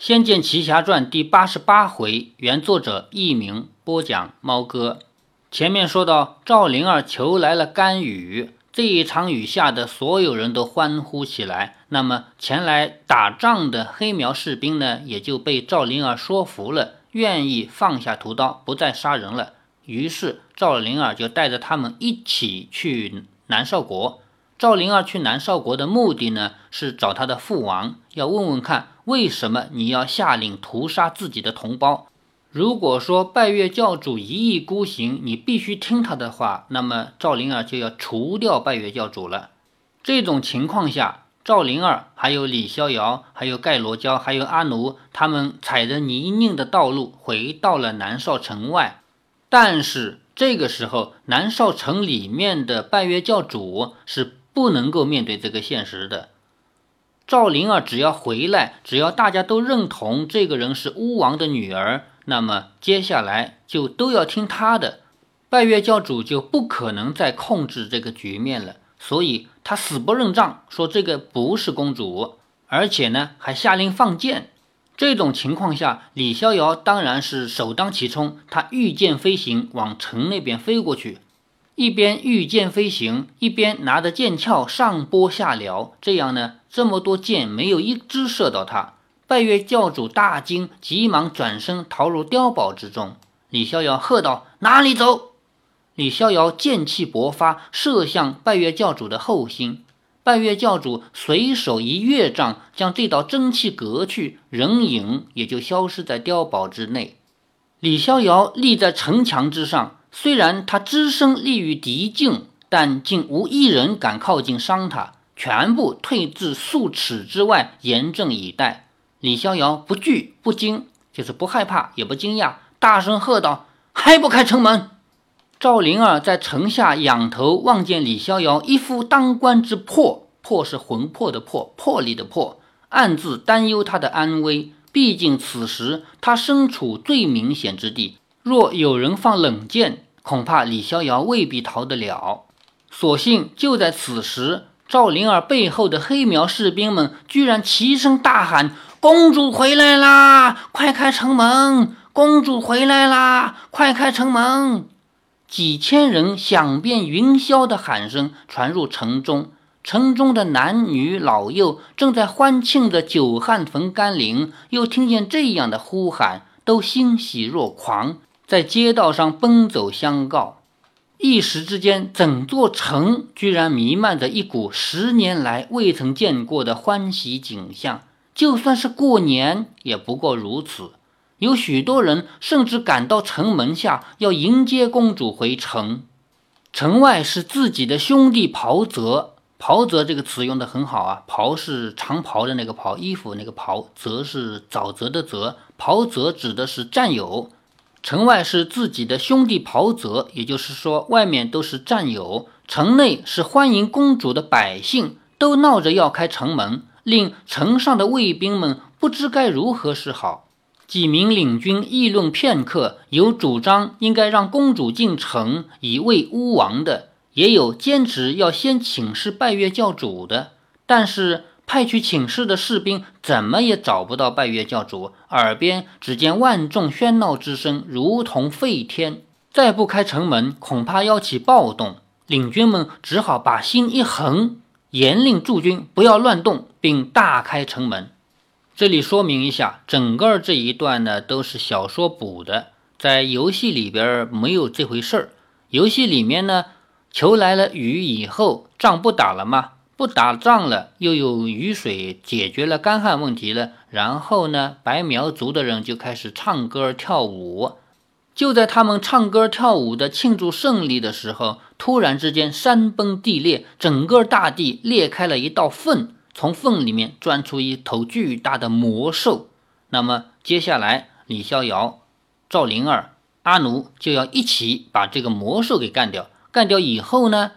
仙剑奇侠传》第八十八回，原作者佚名，播讲猫哥。前面说到赵灵儿求来了甘雨，这一场雨下的所有人都欢呼起来。那么前来打仗的黑苗士兵呢，也就被赵灵儿说服了，愿意放下屠刀，不再杀人了。于是赵灵儿就带着他们一起去南少国。赵灵儿去南少国的目的呢，是找他的父王，要问问看为什么你要下令屠杀自己的同胞。如果说拜月教主一意孤行，你必须听他的话，那么赵灵儿就要除掉拜月教主了。这种情况下，赵灵儿还有李逍遥、还有盖罗娇、还有阿奴，他们踩着泥泞的道路回到了南少城外。但是这个时候，南少城里面的拜月教主是。不能够面对这个现实的，赵灵儿只要回来，只要大家都认同这个人是巫王的女儿，那么接下来就都要听她的，拜月教主就不可能再控制这个局面了。所以他死不认账，说这个不是公主，而且呢还下令放箭。这种情况下，李逍遥当然是首当其冲，他御剑飞行往城那边飞过去。一边御剑飞行，一边拿着剑鞘上拨下撩，这样呢，这么多箭没有一支射到他。拜月教主大惊，急忙转身逃入碉堡之中。李逍遥喝道：“哪里走！”李逍遥剑气勃发，射向拜月教主的后心。拜月教主随手一跃杖，将这道真气隔去，人影也就消失在碉堡之内。李逍遥立在城墙之上。虽然他只身立于敌境，但竟无一人敢靠近伤他，全部退至数尺之外，严阵以待。李逍遥不惧不惊，就是不害怕也不惊讶，大声喝道：“还不开城门！”赵灵儿在城下仰头望见李逍遥一副当官之魄，魄是魂魄的魄，魄力的魄，暗自担忧他的安危。毕竟此时他身处最明显之地。若有人放冷箭，恐怕李逍遥未必逃得了。所幸就在此时，赵灵儿背后的黑苗士兵们居然齐声大喊：“公主回来啦！快开城门！公主回来啦！快开城门！”几千人响遍云霄的喊声传入城中，城中的男女老幼正在欢庆着久旱逢甘霖，又听见这样的呼喊，都欣喜若狂。在街道上奔走相告，一时之间，整座城居然弥漫着一股十年来未曾见过的欢喜景象。就算是过年，也不过如此。有许多人甚至赶到城门下，要迎接公主回城。城外是自己的兄弟袍泽，袍泽这个词用的很好啊。袍是长袍的那个袍，衣服那个袍；泽是沼泽的泽，袍泽指的是战友。城外是自己的兄弟袍泽，也就是说，外面都是战友；城内是欢迎公主的百姓，都闹着要开城门，令城上的卫兵们不知该如何是好。几名领军议论片刻，有主张应该让公主进城以慰巫王的，也有坚持要先请示拜月教主的，但是。派去请示的士兵怎么也找不到拜月教主，耳边只见万众喧闹之声，如同沸天。再不开城门，恐怕要起暴动。领军们只好把心一横，严令驻军不要乱动，并大开城门。这里说明一下，整个这一段呢都是小说补的，在游戏里边没有这回事儿。游戏里面呢，求来了雨以后，仗不打了吗？不打仗了，又有雨水解决了干旱问题了。然后呢，白苗族的人就开始唱歌跳舞。就在他们唱歌跳舞的庆祝胜利的时候，突然之间山崩地裂，整个大地裂开了一道缝，从缝里面钻出一头巨大的魔兽。那么接下来，李逍遥、赵灵儿、阿奴就要一起把这个魔兽给干掉。干掉以后呢？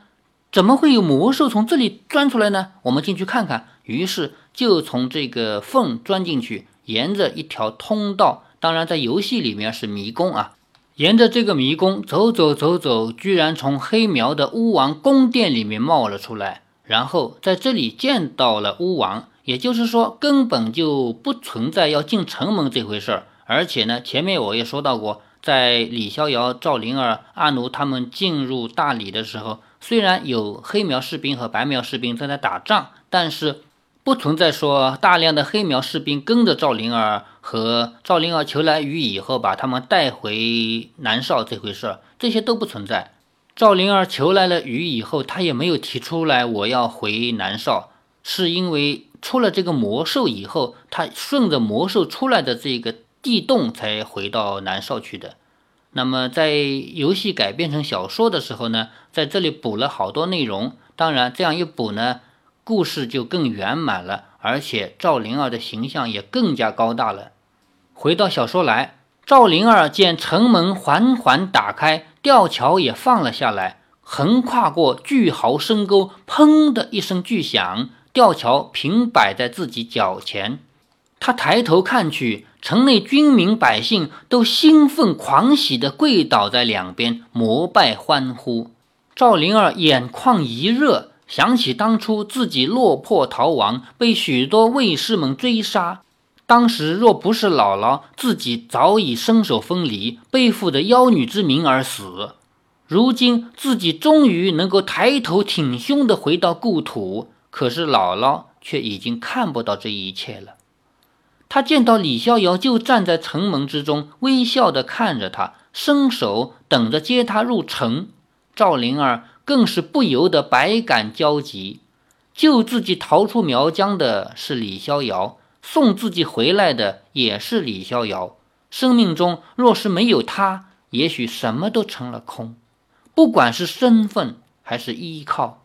怎么会有魔兽从这里钻出来呢？我们进去看看。于是就从这个缝钻进去，沿着一条通道，当然在游戏里面是迷宫啊。沿着这个迷宫走走走走，居然从黑苗的巫王宫殿里面冒了出来，然后在这里见到了巫王，也就是说，根本就不存在要进城门这回事儿。而且呢，前面我也说到过，在李逍遥、赵灵儿、阿奴他们进入大理的时候，虽然有黑苗士兵和白苗士兵正在打仗，但是不存在说大量的黑苗士兵跟着赵灵儿和赵灵儿求来雨以后把他们带回南少这回事，这些都不存在。赵灵儿求来了雨以后，他也没有提出来我要回南少，是因为。出了这个魔兽以后，他顺着魔兽出来的这个地洞才回到南少去的。那么在游戏改编成小说的时候呢，在这里补了好多内容。当然，这样一补呢，故事就更圆满了，而且赵灵儿的形象也更加高大了。回到小说来，赵灵儿见城门缓缓打开，吊桥也放了下来，横跨过巨壕深沟，砰的一声巨响。吊桥平摆在自己脚前，他抬头看去，城内军民百姓都兴奋狂喜地跪倒在两边，膜拜欢呼。赵灵儿眼眶一热，想起当初自己落魄逃亡，被许多卫士们追杀，当时若不是姥姥，自己早已身首分离，背负着妖女之名而死。如今自己终于能够抬头挺胸地回到故土。可是姥姥却已经看不到这一切了。他见到李逍遥就站在城门之中，微笑地看着他，伸手等着接他入城。赵灵儿更是不由得百感交集。救自己逃出苗疆的是李逍遥，送自己回来的也是李逍遥。生命中若是没有他，也许什么都成了空，不管是身份还是依靠。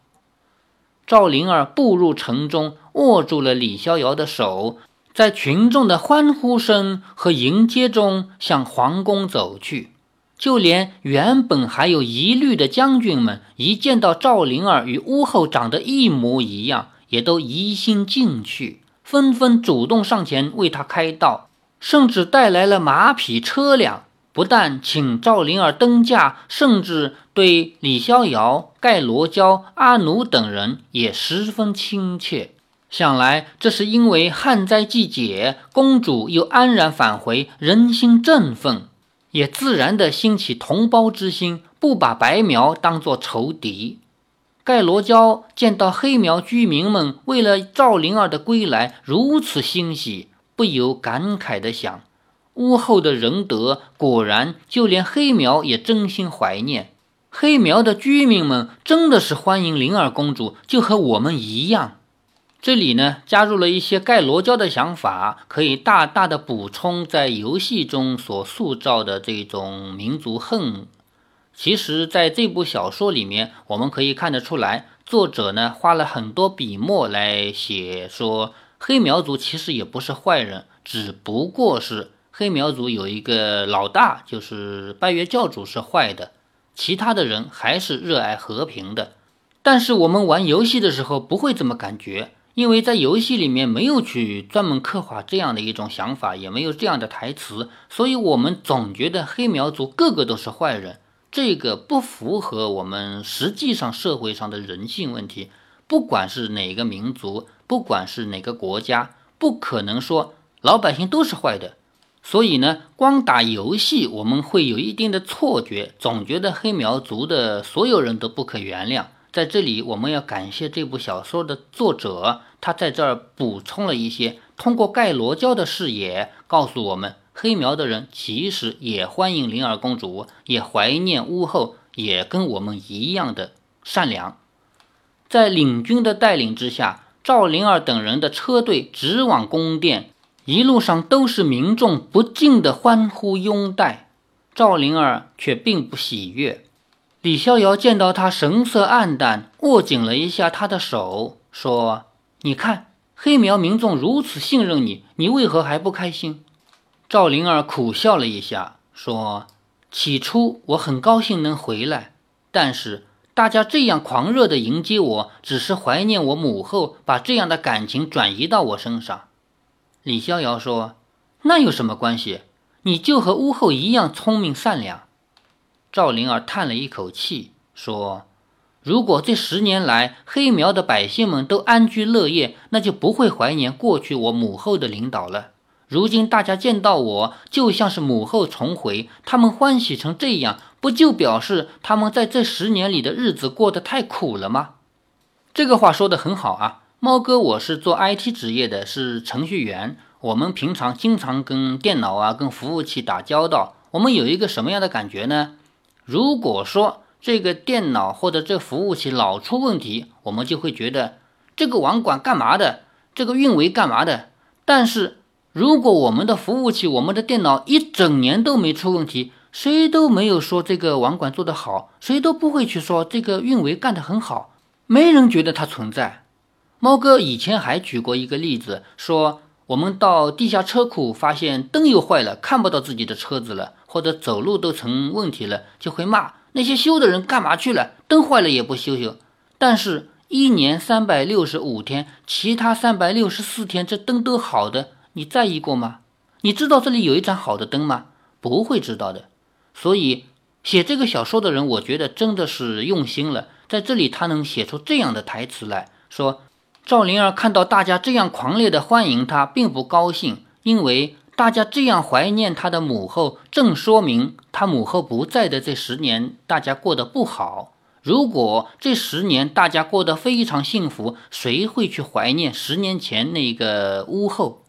赵灵儿步入城中，握住了李逍遥的手，在群众的欢呼声和迎接中向皇宫走去。就连原本还有疑虑的将军们，一见到赵灵儿与屋后长得一模一样，也都疑心进去，纷纷主动上前为他开道，甚至带来了马匹车辆。不但请赵灵儿登驾，甚至对李逍遥、盖罗娇、阿奴等人也十分亲切。想来这是因为旱灾季节，公主又安然返回，人心振奋，也自然的兴起同胞之心，不把白苗当作仇敌。盖罗娇见到黑苗居民们为了赵灵儿的归来如此欣喜，不由感慨的想。屋后的仁德，果然就连黑苗也真心怀念。黑苗的居民们真的是欢迎灵儿公主，就和我们一样。这里呢，加入了一些盖罗娇的想法，可以大大的补充在游戏中所塑造的这种民族恨。其实，在这部小说里面，我们可以看得出来，作者呢花了很多笔墨来写，说黑苗族其实也不是坏人，只不过是。黑苗族有一个老大，就是拜月教主是坏的，其他的人还是热爱和平的。但是我们玩游戏的时候不会这么感觉，因为在游戏里面没有去专门刻画这样的一种想法，也没有这样的台词，所以我们总觉得黑苗族个个都是坏人，这个不符合我们实际上社会上的人性问题。不管是哪个民族，不管是哪个国家，不可能说老百姓都是坏的。所以呢，光打游戏我们会有一定的错觉，总觉得黑苗族的所有人都不可原谅。在这里，我们要感谢这部小说的作者，他在这儿补充了一些，通过盖罗娇的视野告诉我们，黑苗的人其实也欢迎灵儿公主，也怀念屋后，也跟我们一样的善良。在领军的带领之下，赵灵儿等人的车队直往宫殿。一路上都是民众不尽的欢呼拥戴，赵灵儿却并不喜悦。李逍遥见到他神色黯淡，握紧了一下他的手，说：“你看，黑苗民众如此信任你，你为何还不开心？”赵灵儿苦笑了一下，说：“起初我很高兴能回来，但是大家这样狂热的迎接我，只是怀念我母后，把这样的感情转移到我身上。”李逍遥说：“那有什么关系？你就和屋后一样聪明善良。”赵灵儿叹了一口气说：“如果这十年来黑苗的百姓们都安居乐业，那就不会怀念过去我母后的领导了。如今大家见到我，就像是母后重回，他们欢喜成这样，不就表示他们在这十年里的日子过得太苦了吗？这个话说的很好啊，猫哥，我是做 IT 职业的，是程序员。我们平常经常跟电脑啊、跟服务器打交道，我们有一个什么样的感觉呢？如果说这个电脑或者这服务器老出问题，我们就会觉得这个网管干嘛的，这个运维干嘛的。但是如果我们的服务器、我们的电脑一整年都没出问题，谁都没有说这个网管做得好，谁都不会去说这个运维干得很好，没人觉得它存在。猫哥以前还举过一个例子，说我们到地下车库发现灯又坏了，看不到自己的车子了，或者走路都成问题了，就会骂。那些修的人干嘛去了？灯坏了也不修修。但是，一年三百六十五天，其他三百六十四天，这灯都好的，你在意过吗？你知道这里有一盏好的灯吗？不会知道的。所以，写这个小说的人，我觉得真的是用心了。在这里，他能写出这样的台词来说：赵灵儿看到大家这样狂烈的欢迎他，并不高兴，因为。大家这样怀念他的母后，正说明他母后不在的这十年，大家过得不好。如果这十年大家过得非常幸福，谁会去怀念十年前那个屋后？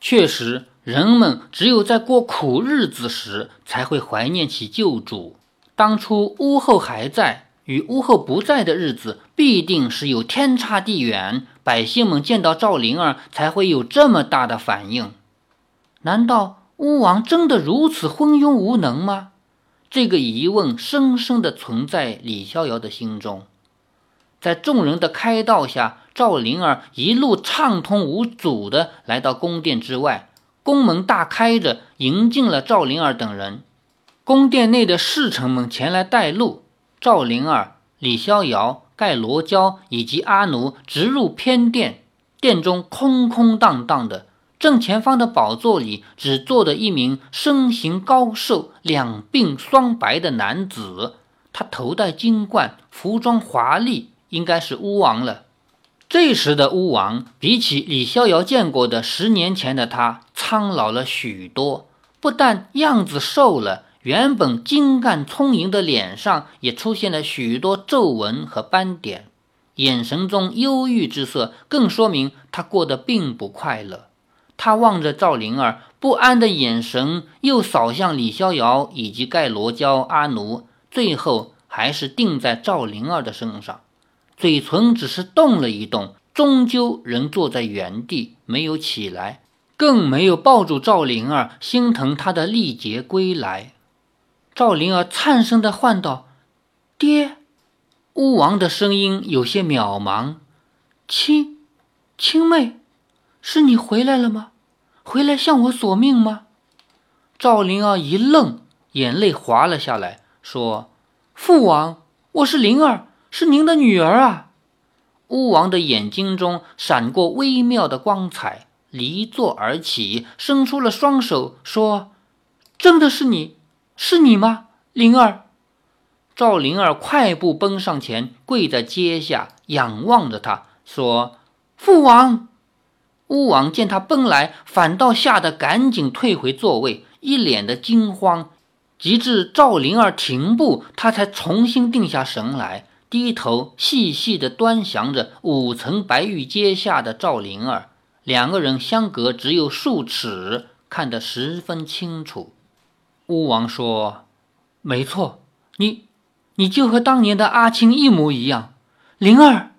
确实，人们只有在过苦日子时，才会怀念起旧主。当初屋后还在，与屋后不在的日子，必定是有天差地远。百姓们见到赵灵儿，才会有这么大的反应。难道巫王真的如此昏庸无能吗？这个疑问深深的存在李逍遥的心中。在众人的开道下，赵灵儿一路畅通无阻地来到宫殿之外，宫门大开着，迎进了赵灵儿等人。宫殿内的侍臣们前来带路，赵灵儿、李逍遥、盖罗娇以及阿奴直入偏殿，殿中空空荡荡的。正前方的宝座里，只坐着一名身形高瘦、两鬓霜白的男子。他头戴金冠，服装华丽，应该是巫王了。这时的巫王，比起李逍遥见过的十年前的他，苍老了许多。不但样子瘦了，原本精干充盈的脸上也出现了许多皱纹和斑点，眼神中忧郁之色，更说明他过得并不快乐。他望着赵灵儿，不安的眼神又扫向李逍遥以及盖罗娇、阿奴，最后还是定在赵灵儿的身上。嘴唇只是动了一动，终究仍坐在原地，没有起来，更没有抱住赵灵儿，心疼她的历劫归来。赵灵儿颤声地唤道：“爹！”巫王的声音有些渺茫：“亲，亲妹。”是你回来了吗？回来向我索命吗？赵灵儿一愣，眼泪滑了下来，说：“父王，我是灵儿，是您的女儿啊！”巫王的眼睛中闪过微妙的光彩，离座而起，伸出了双手，说：“真的是你，是你吗，灵儿？”赵灵儿快步奔上前，跪在阶下，仰望着他，说：“父王。”巫王见他奔来，反倒吓得赶紧退回座位，一脸的惊慌。及至赵灵儿停步，他才重新定下神来，低头细细地端详着五层白玉阶下的赵灵儿。两个人相隔只有数尺，看得十分清楚。巫王说：“没错，你，你就和当年的阿青一模一样，灵儿。”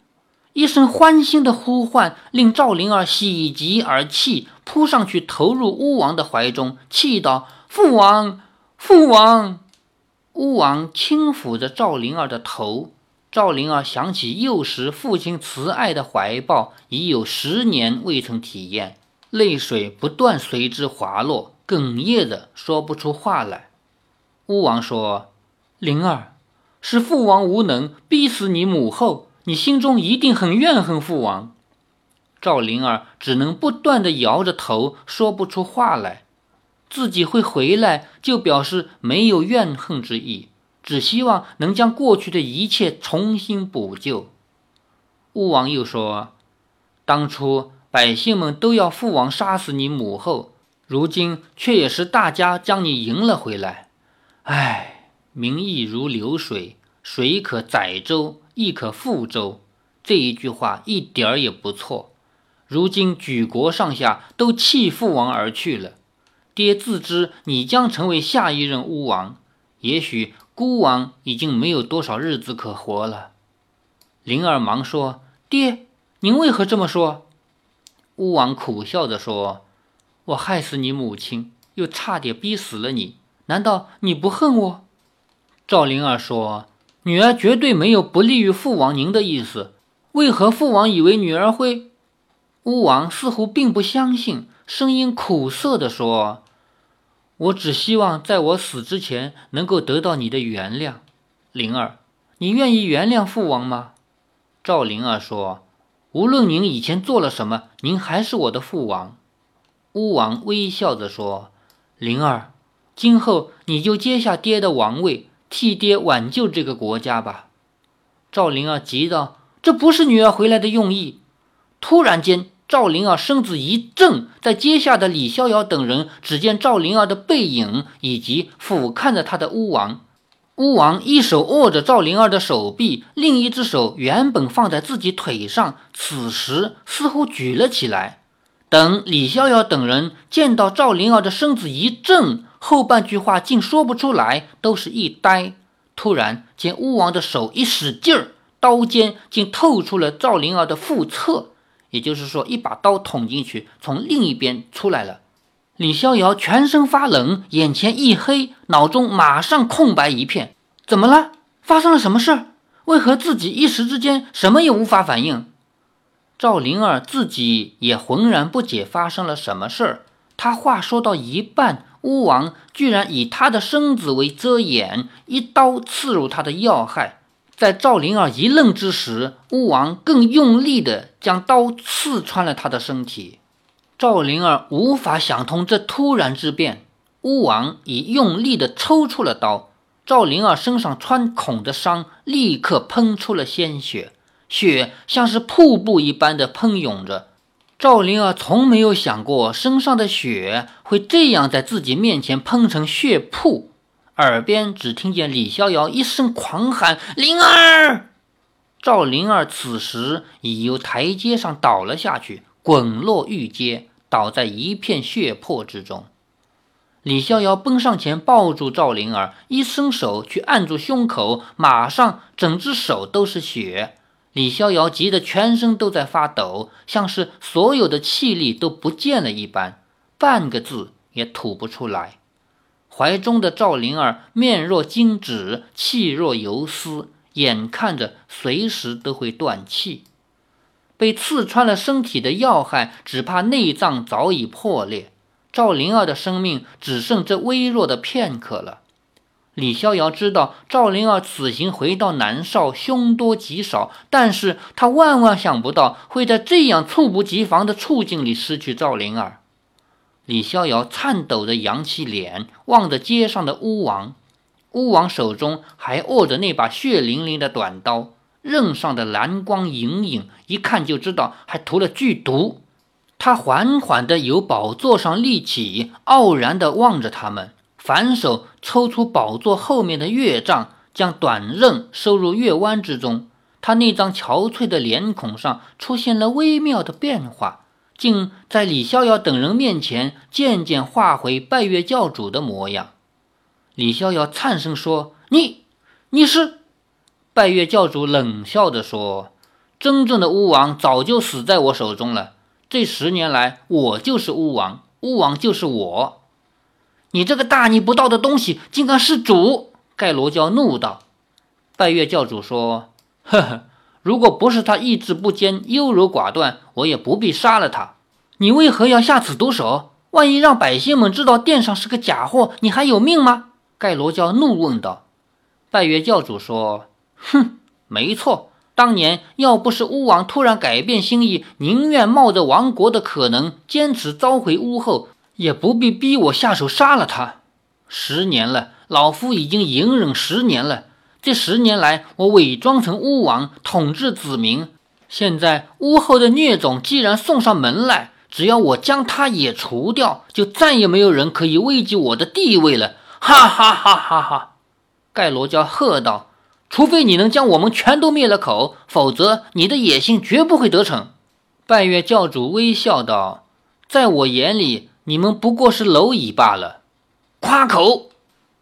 一声欢欣的呼唤，令赵灵儿喜极而泣，扑上去投入巫王的怀中，气道：“父王，父王！”巫王轻抚着赵灵儿的头，赵灵儿想起幼时父亲慈爱的怀抱，已有十年未曾体验，泪水不断随之滑落，哽咽着说不出话来。巫王说：“灵儿，是父王无能，逼死你母后。”你心中一定很怨恨父王，赵灵儿只能不断的摇着头，说不出话来。自己会回来，就表示没有怨恨之意。只希望能将过去的一切重新补救。”巫王又说：“当初百姓们都要父王杀死你母后，如今却也是大家将你迎了回来。唉，民意如流水，水可载舟，亦可覆舟。这一句话一点儿也不错。如今举国上下都弃父王而去了。”爹自知你将成为下一任巫王，也许孤王已经没有多少日子可活了。灵儿忙说：“爹，您为何这么说？”巫王苦笑着说：“我害死你母亲，又差点逼死了你，难道你不恨我？”赵灵儿说：“女儿绝对没有不利于父王您的意思，为何父王以为女儿会？”巫王似乎并不相信，声音苦涩地说。我只希望在我死之前能够得到你的原谅，灵儿，你愿意原谅父王吗？赵灵儿说：“无论您以前做了什么，您还是我的父王。”巫王微笑着说：“灵儿，今后你就接下爹的王位，替爹挽救这个国家吧。”赵灵儿急道：“这不是女儿回来的用意。”突然间。赵灵儿身子一震，在阶下的李逍遥等人只见赵灵儿的背影，以及俯瞰着他的巫王。巫王一手握着赵灵儿的手臂，另一只手原本放在自己腿上，此时似乎举了起来。等李逍遥等人见到赵灵儿的身子一震，后半句话竟说不出来，都是一呆。突然见巫王的手一使劲儿，刀尖竟透出了赵灵儿的腹侧。也就是说，一把刀捅进去，从另一边出来了。李逍遥全身发冷，眼前一黑，脑中马上空白一片。怎么了？发生了什么事儿？为何自己一时之间什么也无法反应？赵灵儿自己也浑然不解发生了什么事儿。他话说到一半，巫王居然以他的身子为遮掩，一刀刺入他的要害。在赵灵儿一愣之时，巫王更用力地将刀刺穿了他的身体。赵灵儿无法想通这突然之变，巫王已用力地抽出了刀。赵灵儿身上穿孔的伤立刻喷出了鲜血，血像是瀑布一般的喷涌着。赵灵儿从没有想过身上的血会这样在自己面前喷成血瀑。耳边只听见李逍遥一声狂喊：“灵儿！”赵灵儿此时已由台阶上倒了下去，滚落玉阶，倒在一片血泊之中。李逍遥奔上前抱住赵灵儿，一伸手去按住胸口，马上整只手都是血。李逍遥急得全身都在发抖，像是所有的气力都不见了一般，半个字也吐不出来。怀中的赵灵儿面若金纸，气若游丝，眼看着随时都会断气。被刺穿了身体的要害，只怕内脏早已破裂。赵灵儿的生命只剩这微弱的片刻了。李逍遥知道赵灵儿此行回到南少凶多吉少，但是他万万想不到会在这样猝不及防的处境里失去赵灵儿。李逍遥颤抖着扬起脸，望着街上的巫王。巫王手中还握着那把血淋淋的短刀，刃上的蓝光隐隐，一看就知道还涂了剧毒。他缓缓地由宝座上立起，傲然地望着他们，反手抽出宝座后面的月杖，将短刃收入月弯之中。他那张憔悴的脸孔上出现了微妙的变化。竟在李逍遥等人面前渐渐化回拜月教主的模样。李逍遥颤声说：“你，你是？”拜月教主冷笑着说：“真正的巫王早就死在我手中了。这十年来，我就是巫王，巫王就是我。你这个大逆不道的东西，竟敢弑主！”盖罗教怒道。拜月教主说：“呵呵。”如果不是他意志不坚、优柔寡断，我也不必杀了他。你为何要下此毒手？万一让百姓们知道殿上是个假货，你还有命吗？盖罗教怒问道。拜月教主说：“哼，没错。当年要不是巫王突然改变心意，宁愿冒着亡国的可能，坚持召回巫后，也不必逼我下手杀了他。十年了，老夫已经隐忍十年了。这十年来，我伪装成巫王，统治子民。现在巫后的孽种既然送上门来，只要我将他也除掉，就再也没有人可以危及我的地位了！哈哈哈哈哈！盖罗娇喝道：“除非你能将我们全都灭了口，否则你的野心绝不会得逞。”拜月教主微笑道：“在我眼里，你们不过是蝼蚁罢了。”夸口！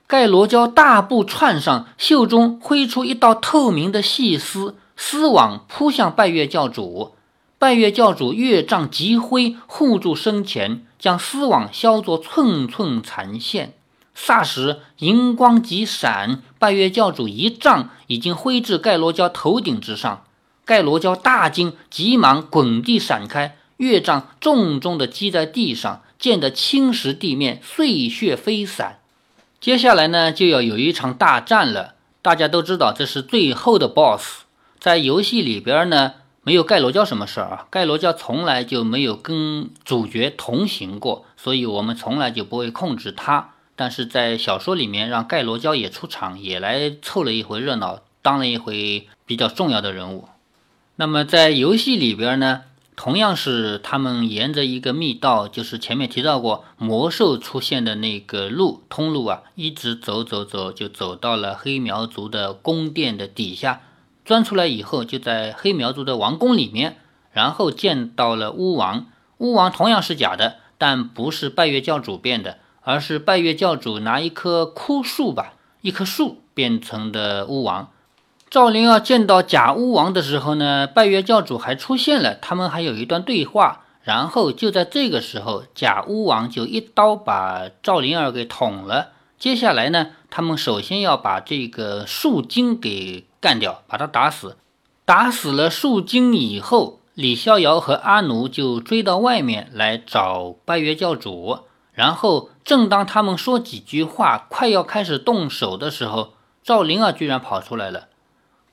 盖罗娇大步窜上，袖中挥出一道透明的细丝丝网，扑向拜月教主。拜月教主月杖急挥，护住身前，将丝网削作寸寸残线。霎时，银光急闪，拜月教主一杖已经挥至盖罗娇头顶之上。盖罗娇大惊，急忙滚地闪开，月杖重重地击在地上，溅得青石地面，碎屑飞散。接下来呢，就要有一场大战了。大家都知道，这是最后的 BOSS。在游戏里边呢。没有盖罗教什么事儿啊？盖罗教从来就没有跟主角同行过，所以我们从来就不会控制他。但是在小说里面，让盖罗教也出场，也来凑了一回热闹，当了一回比较重要的人物。那么在游戏里边呢，同样是他们沿着一个密道，就是前面提到过魔兽出现的那个路通路啊，一直走走走，就走到了黑苗族的宫殿的底下。钻出来以后，就在黑苗族的王宫里面，然后见到了巫王。巫王同样是假的，但不是拜月教主变的，而是拜月教主拿一棵枯树吧，一棵树变成的巫王。赵灵儿见到假巫王的时候呢，拜月教主还出现了，他们还有一段对话。然后就在这个时候，假巫王就一刀把赵灵儿给捅了。接下来呢，他们首先要把这个树精给。干掉，把他打死。打死了树精以后，李逍遥和阿奴就追到外面来找拜月教主。然后，正当他们说几句话，快要开始动手的时候，赵灵儿居然跑出来了。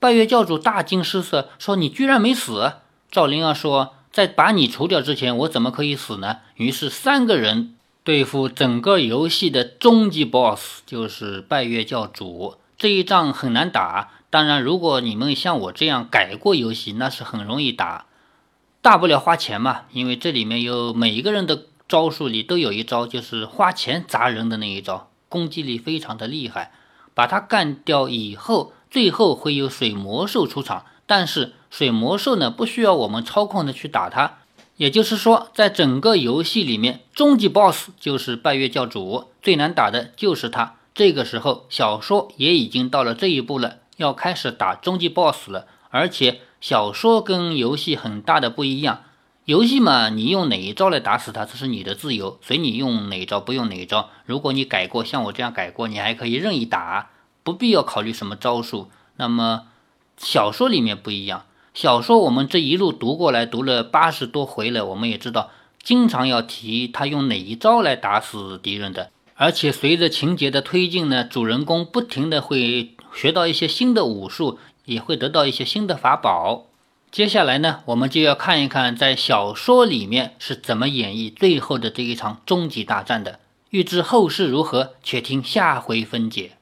拜月教主大惊失色，说：“你居然没死！”赵灵儿说：“在把你除掉之前，我怎么可以死呢？”于是，三个人对付整个游戏的终极 BOSS，就是拜月教主。这一仗很难打。当然，如果你们像我这样改过游戏，那是很容易打，大不了花钱嘛。因为这里面有每一个人的招数里都有一招，就是花钱砸人的那一招，攻击力非常的厉害。把他干掉以后，最后会有水魔兽出场，但是水魔兽呢不需要我们操控的去打它。也就是说，在整个游戏里面，终极 BOSS 就是拜月教主，最难打的就是他。这个时候，小说也已经到了这一步了。要开始打终极 BOSS 了，而且小说跟游戏很大的不一样。游戏嘛，你用哪一招来打死他，这是你的自由，随你用哪一招，不用哪一招。如果你改过，像我这样改过，你还可以任意打，不必要考虑什么招数。那么小说里面不一样，小说我们这一路读过来，读了八十多回了，我们也知道，经常要提他用哪一招来打死敌人的。而且随着情节的推进呢，主人公不停的会。学到一些新的武术，也会得到一些新的法宝。接下来呢，我们就要看一看在小说里面是怎么演绎最后的这一场终极大战的。欲知后事如何，且听下回分解。